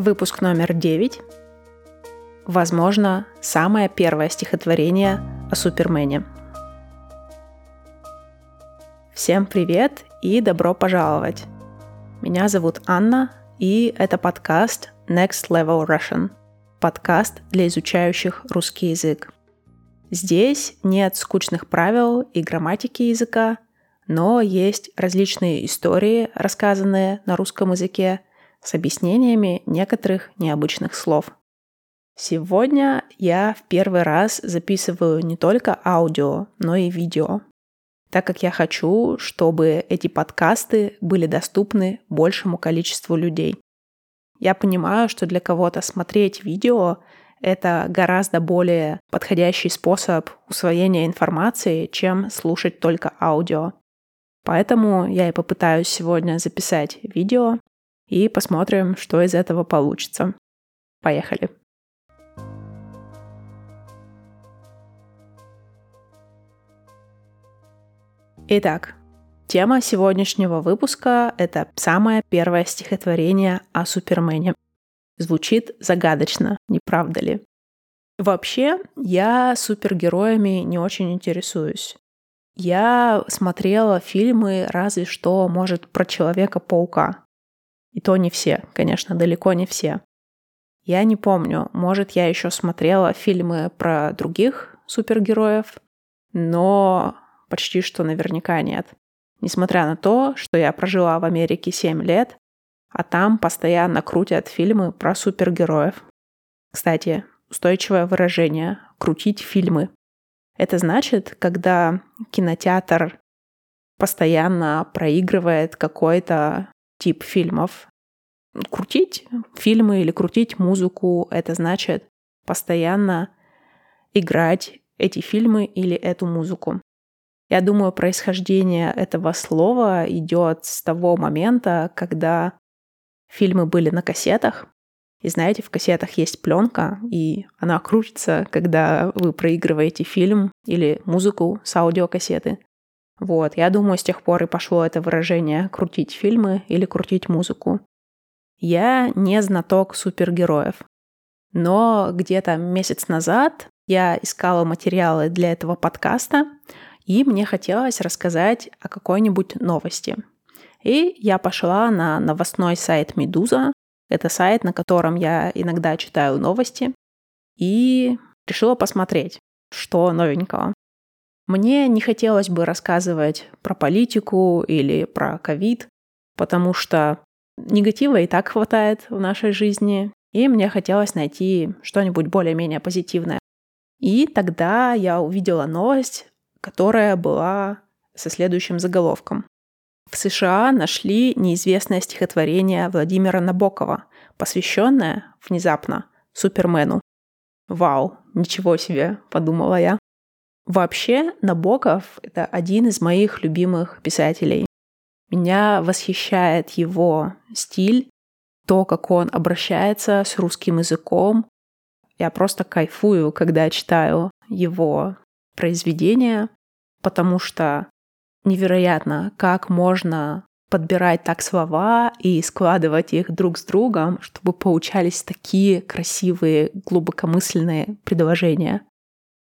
Выпуск номер 9. Возможно, самое первое стихотворение о Супермене. Всем привет и добро пожаловать. Меня зовут Анна, и это подкаст Next Level Russian. Подкаст для изучающих русский язык. Здесь нет скучных правил и грамматики языка, но есть различные истории, рассказанные на русском языке, с объяснениями некоторых необычных слов. Сегодня я в первый раз записываю не только аудио, но и видео, так как я хочу, чтобы эти подкасты были доступны большему количеству людей. Я понимаю, что для кого-то смотреть видео это гораздо более подходящий способ усвоения информации, чем слушать только аудио. Поэтому я и попытаюсь сегодня записать видео и посмотрим, что из этого получится. Поехали! Итак, тема сегодняшнего выпуска — это самое первое стихотворение о Супермене. Звучит загадочно, не правда ли? Вообще, я супергероями не очень интересуюсь. Я смотрела фильмы разве что, может, про Человека-паука. И то не все, конечно, далеко не все. Я не помню, может, я еще смотрела фильмы про других супергероев, но почти что наверняка нет. Несмотря на то, что я прожила в Америке 7 лет, а там постоянно крутят фильмы про супергероев. Кстати, устойчивое выражение «крутить фильмы». Это значит, когда кинотеатр постоянно проигрывает какой-то тип фильмов. Крутить фильмы или крутить музыку — это значит постоянно играть эти фильмы или эту музыку. Я думаю, происхождение этого слова идет с того момента, когда фильмы были на кассетах. И знаете, в кассетах есть пленка, и она крутится, когда вы проигрываете фильм или музыку с аудиокассеты. Вот, я думаю, с тех пор и пошло это выражение «крутить фильмы» или «крутить музыку». Я не знаток супергероев, но где-то месяц назад я искала материалы для этого подкаста, и мне хотелось рассказать о какой-нибудь новости. И я пошла на новостной сайт «Медуза». Это сайт, на котором я иногда читаю новости. И решила посмотреть, что новенького. Мне не хотелось бы рассказывать про политику или про ковид, потому что негатива и так хватает в нашей жизни, и мне хотелось найти что-нибудь более-менее позитивное. И тогда я увидела новость, которая была со следующим заголовком. В США нашли неизвестное стихотворение Владимира Набокова, посвященное внезапно Супермену. Вау, ничего себе, подумала я. Вообще, Набоков — это один из моих любимых писателей. Меня восхищает его стиль, то, как он обращается с русским языком. Я просто кайфую, когда читаю его произведения, потому что невероятно, как можно подбирать так слова и складывать их друг с другом, чтобы получались такие красивые, глубокомысленные предложения.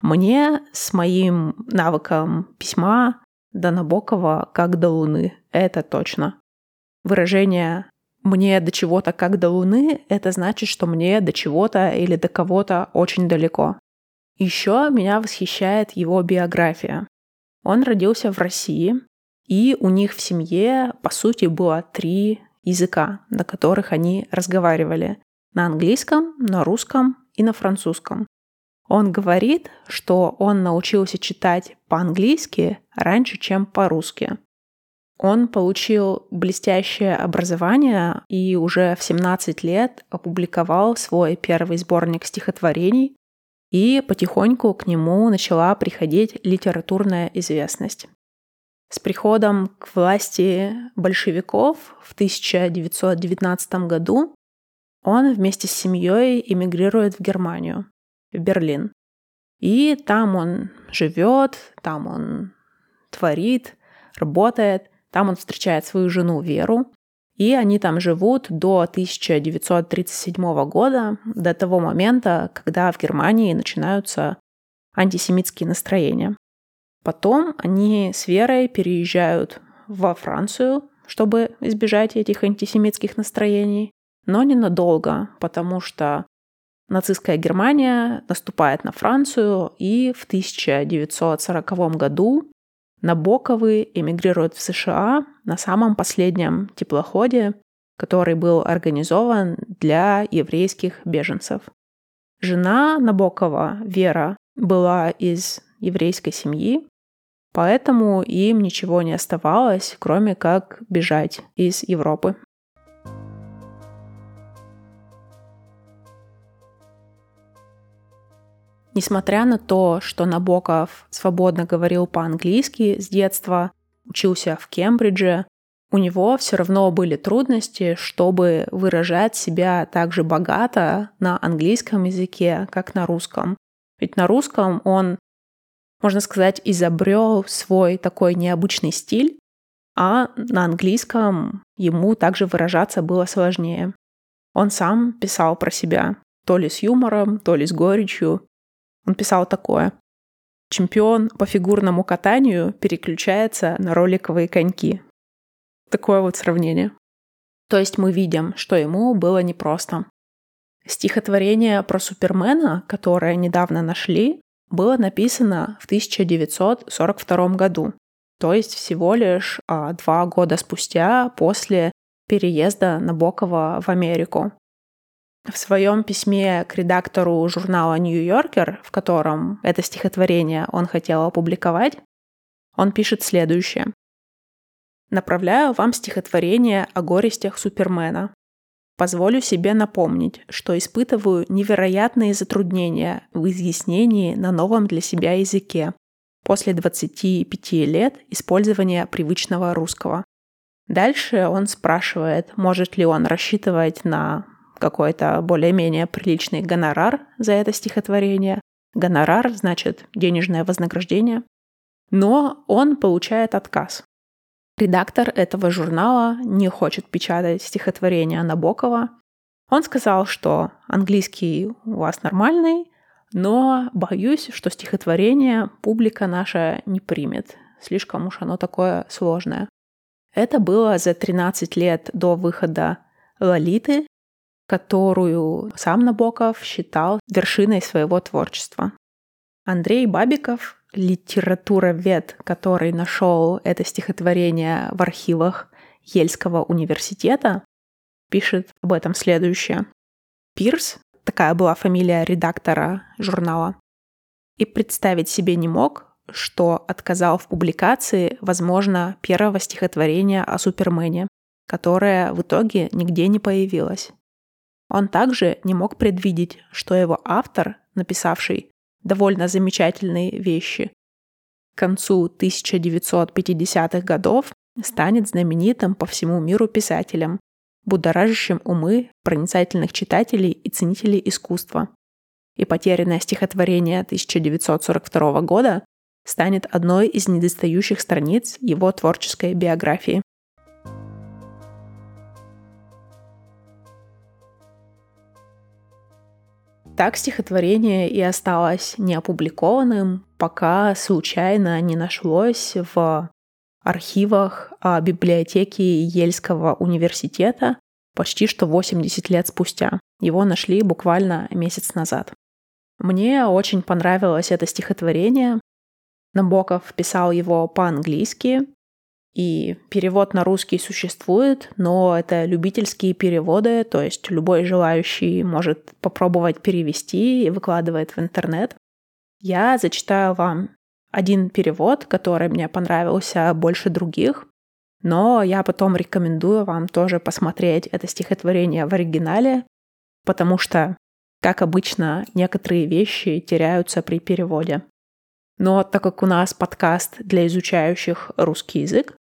Мне с моим навыком письма до Набокова как до Луны, это точно. Выражение «мне до чего-то как до Луны» — это значит, что мне до чего-то или до кого-то очень далеко. Еще меня восхищает его биография. Он родился в России, и у них в семье, по сути, было три языка, на которых они разговаривали. На английском, на русском и на французском. Он говорит, что он научился читать по-английски раньше, чем по-русски. Он получил блестящее образование и уже в 17 лет опубликовал свой первый сборник стихотворений, и потихоньку к нему начала приходить литературная известность. С приходом к власти большевиков в 1919 году он вместе с семьей эмигрирует в Германию в Берлин. И там он живет, там он творит, работает, там он встречает свою жену Веру. И они там живут до 1937 года, до того момента, когда в Германии начинаются антисемитские настроения. Потом они с Верой переезжают во Францию, чтобы избежать этих антисемитских настроений, но ненадолго, потому что нацистская Германия наступает на Францию, и в 1940 году Набоковы эмигрируют в США на самом последнем теплоходе, который был организован для еврейских беженцев. Жена Набокова, Вера, была из еврейской семьи, поэтому им ничего не оставалось, кроме как бежать из Европы. Несмотря на то, что Набоков свободно говорил по-английски с детства, учился в Кембридже, у него все равно были трудности, чтобы выражать себя так же богато на английском языке, как на русском. Ведь на русском он, можно сказать, изобрел свой такой необычный стиль, а на английском ему также выражаться было сложнее. Он сам писал про себя, то ли с юмором, то ли с горечью, он писал такое. Чемпион по фигурному катанию переключается на роликовые коньки. Такое вот сравнение. То есть мы видим, что ему было непросто. Стихотворение про Супермена, которое недавно нашли, было написано в 1942 году, то есть всего лишь а, два года спустя после переезда Набокова в Америку. В своем письме к редактору журнала «Нью-Йоркер», в котором это стихотворение он хотел опубликовать, он пишет следующее. «Направляю вам стихотворение о горестях Супермена. Позволю себе напомнить, что испытываю невероятные затруднения в изъяснении на новом для себя языке после 25 лет использования привычного русского. Дальше он спрашивает, может ли он рассчитывать на какой-то более-менее приличный гонорар за это стихотворение. Гонорар значит денежное вознаграждение. Но он получает отказ. Редактор этого журнала не хочет печатать стихотворение Набокова. Он сказал, что английский у вас нормальный, но боюсь, что стихотворение публика наша не примет. Слишком уж оно такое сложное. Это было за 13 лет до выхода Лолиты которую сам Набоков считал вершиной своего творчества. Андрей Бабиков, литературовед, который нашел это стихотворение в архивах Ельского университета, пишет об этом следующее. Пирс, такая была фамилия редактора журнала, и представить себе не мог, что отказал в публикации, возможно, первого стихотворения о Супермене, которое в итоге нигде не появилось. Он также не мог предвидеть, что его автор, написавший довольно замечательные вещи, к концу 1950-х годов станет знаменитым по всему миру писателем, будоражащим умы проницательных читателей и ценителей искусства. И потерянное стихотворение 1942 года станет одной из недостающих страниц его творческой биографии. Так стихотворение и осталось неопубликованным, пока случайно не нашлось в архивах а, библиотеки Ельского университета почти что 80 лет спустя. Его нашли буквально месяц назад. Мне очень понравилось это стихотворение. Набоков писал его по-английски, и перевод на русский существует, но это любительские переводы, то есть любой желающий может попробовать перевести и выкладывает в интернет. Я зачитаю вам один перевод, который мне понравился больше других, но я потом рекомендую вам тоже посмотреть это стихотворение в оригинале, потому что, как обычно, некоторые вещи теряются при переводе. Но так как у нас подкаст для изучающих русский язык,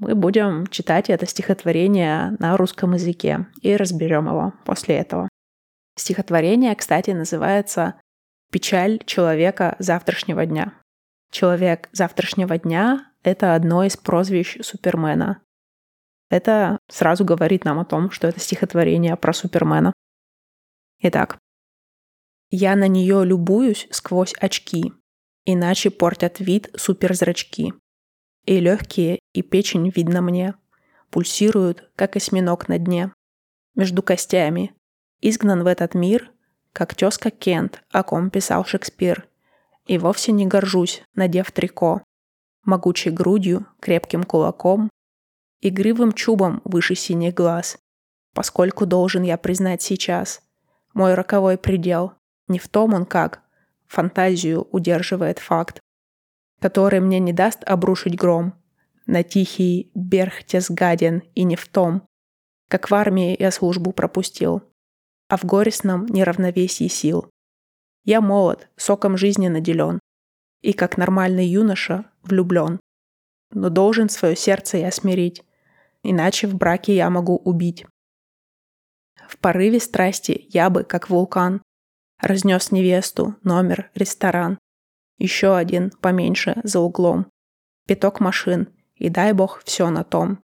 мы будем читать это стихотворение на русском языке и разберем его после этого. Стихотворение, кстати, называется «Печаль человека завтрашнего дня». Человек завтрашнего дня — это одно из прозвищ Супермена. это сразу говорит нам о том, что это стихотворение про Супермена. Итак, я на нее любуюсь сквозь очки, иначе портят вид суперзрачки. И легкие, и печень видно мне, пульсируют, как осьминог на дне. Между костями, изгнан в этот мир, как тезка Кент, о ком писал Шекспир. И вовсе не горжусь, надев трико, могучей грудью, крепким кулаком, игривым чубом выше синих глаз, поскольку должен я признать сейчас, мой роковой предел, не в том он как, фантазию удерживает факт, который мне не даст обрушить гром, на тихий Берхтесгаден и не в том, как в армии я службу пропустил, а в горестном неравновесии сил. Я молод, соком жизни наделен, и как нормальный юноша влюблен. Но должен свое сердце я смирить, иначе в браке я могу убить. В порыве страсти я бы, как вулкан, разнес невесту, номер, ресторан. Еще один, поменьше, за углом. Пяток машин, и дай бог все на том.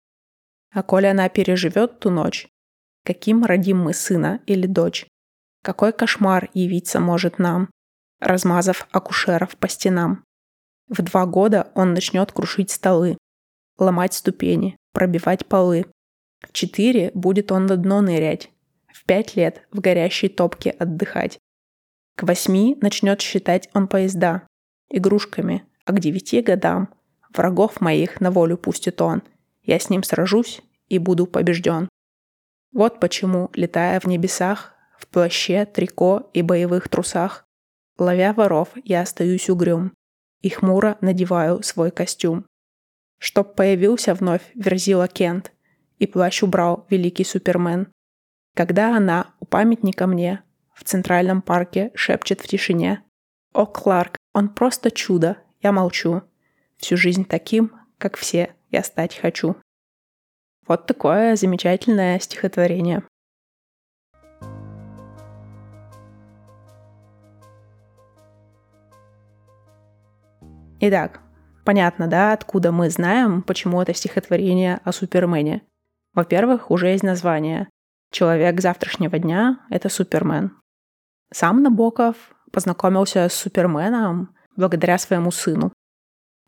А коли она переживет ту ночь, каким родим мы сына или дочь? Какой кошмар явиться может нам, размазав акушеров по стенам? В два года он начнет крушить столы, ломать ступени, пробивать полы. В четыре будет он на дно нырять, в пять лет в горящей топке отдыхать. К восьми начнет считать он поезда игрушками, а к девяти годам Врагов моих на волю пустит он. Я с ним сражусь и буду побежден. Вот почему, летая в небесах, в плаще, трико и боевых трусах, ловя воров, я остаюсь угрюм и хмуро надеваю свой костюм. Чтоб появился вновь Верзила Кент и плащ убрал великий Супермен. Когда она у памятника мне в Центральном парке шепчет в тишине «О, Кларк, он просто чудо, я молчу, Всю жизнь таким, как все, я стать хочу. Вот такое замечательное стихотворение. Итак, понятно, да, откуда мы знаем, почему это стихотворение о Супермене. Во-первых, уже есть название. Человек завтрашнего дня — это Супермен. Сам Набоков познакомился с Суперменом благодаря своему сыну.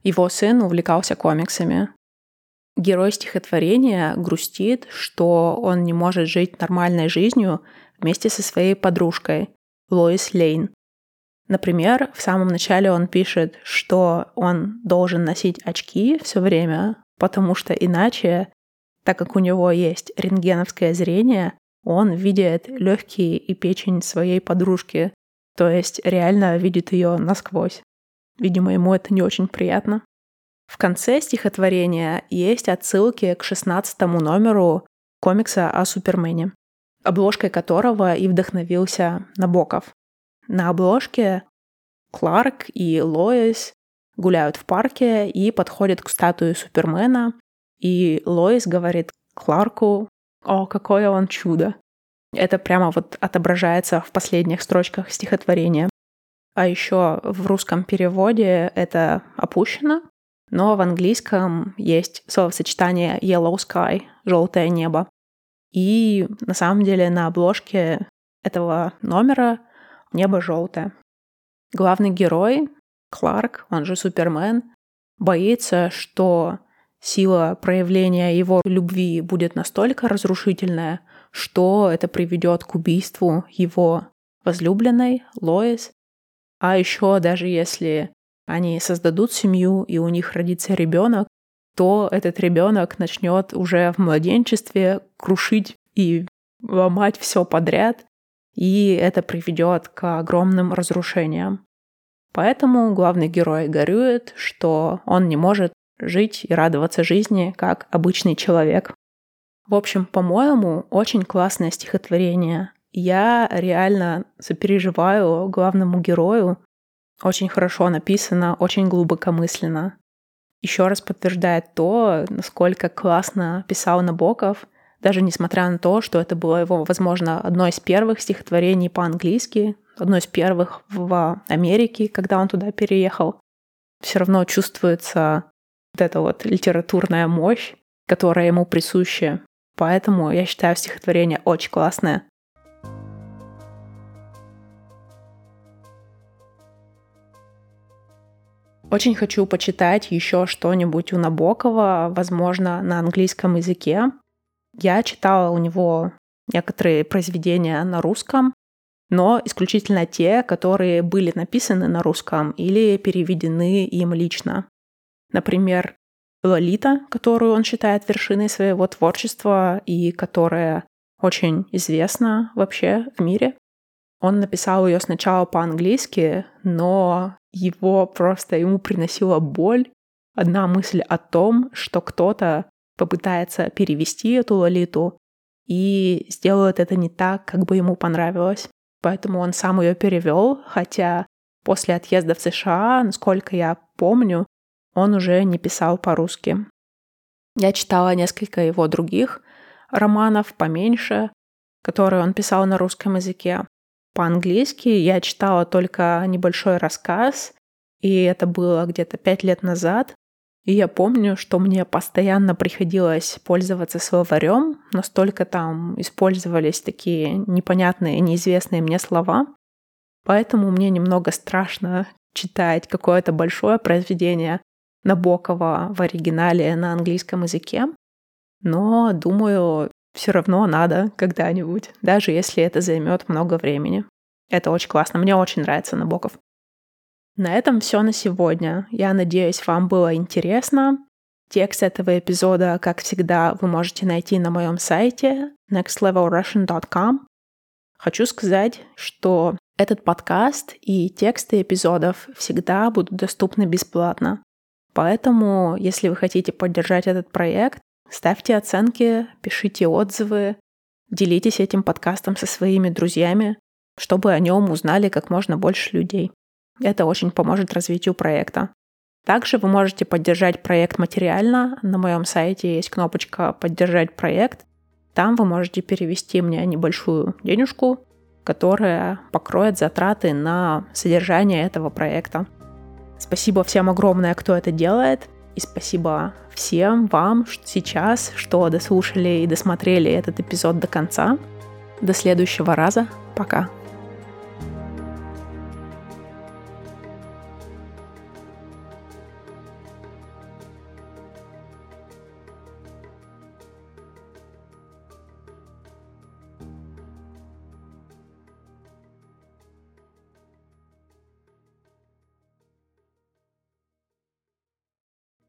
Его сын увлекался комиксами. Герой стихотворения грустит, что он не может жить нормальной жизнью вместе со своей подружкой Лоис Лейн. Например, в самом начале он пишет, что он должен носить очки все время, потому что иначе, так как у него есть рентгеновское зрение, он видит легкие и печень своей подружки, то есть реально видит ее насквозь. Видимо, ему это не очень приятно. В конце стихотворения есть отсылки к 16 номеру комикса о Супермене, обложкой которого и вдохновился Набоков. На обложке Кларк и Лоис гуляют в парке и подходят к статуе Супермена, и Лоис говорит Кларку, «О, какое он чудо!» Это прямо вот отображается в последних строчках стихотворения. А еще в русском переводе это опущено, но в английском есть словосочетание yellow sky, желтое небо. И на самом деле на обложке этого номера небо желтое. Главный герой, Кларк, он же Супермен, боится, что сила проявления его любви будет настолько разрушительная, что это приведет к убийству его возлюбленной Лоис а еще даже если они создадут семью и у них родится ребенок, то этот ребенок начнет уже в младенчестве крушить и ломать все подряд, и это приведет к огромным разрушениям. Поэтому главный герой горюет, что он не может жить и радоваться жизни как обычный человек. В общем, по-моему, очень классное стихотворение я реально сопереживаю главному герою. Очень хорошо написано, очень глубокомысленно. Еще раз подтверждает то, насколько классно писал Набоков, даже несмотря на то, что это было его, возможно, одно из первых стихотворений по-английски, одно из первых в Америке, когда он туда переехал. Все равно чувствуется вот эта вот литературная мощь, которое ему присуще. Поэтому я считаю стихотворение очень классное. Очень хочу почитать еще что-нибудь у Набокова, возможно, на английском языке. Я читала у него некоторые произведения на русском, но исключительно те, которые были написаны на русском или переведены им лично. Например, Лолита, которую он считает вершиной своего творчества и которая очень известна вообще в мире. Он написал ее сначала по-английски, но его просто ему приносила боль одна мысль о том, что кто-то попытается перевести эту Лолиту и сделает это не так, как бы ему понравилось. Поэтому он сам ее перевел, хотя после отъезда в США, насколько я помню, он уже не писал по-русски. Я читала несколько его других романов поменьше, которые он писал на русском языке. По-английски я читала только небольшой рассказ, и это было где-то пять лет назад. И я помню, что мне постоянно приходилось пользоваться словарем, настолько там использовались такие непонятные, неизвестные мне слова. Поэтому мне немного страшно читать какое-то большое произведение Набокова в оригинале на английском языке. Но, думаю, все равно надо когда-нибудь, даже если это займет много времени. Это очень классно. Мне очень нравится Набоков. На этом все на сегодня. Я надеюсь, вам было интересно. Текст этого эпизода, как всегда, вы можете найти на моем сайте nextlevelrussian.com. Хочу сказать, что этот подкаст и тексты эпизодов всегда будут доступны бесплатно. Поэтому, если вы хотите поддержать этот проект, ставьте оценки, пишите отзывы, делитесь этим подкастом со своими друзьями, чтобы о нем узнали как можно больше людей. Это очень поможет развитию проекта. Также вы можете поддержать проект материально. На моем сайте есть кнопочка «Поддержать проект». Там вы можете перевести мне небольшую денежку, которая покроет затраты на содержание этого проекта. Спасибо всем огромное, кто это делает. И спасибо всем вам сейчас, что дослушали и досмотрели этот эпизод до конца. До следующего раза. Пока.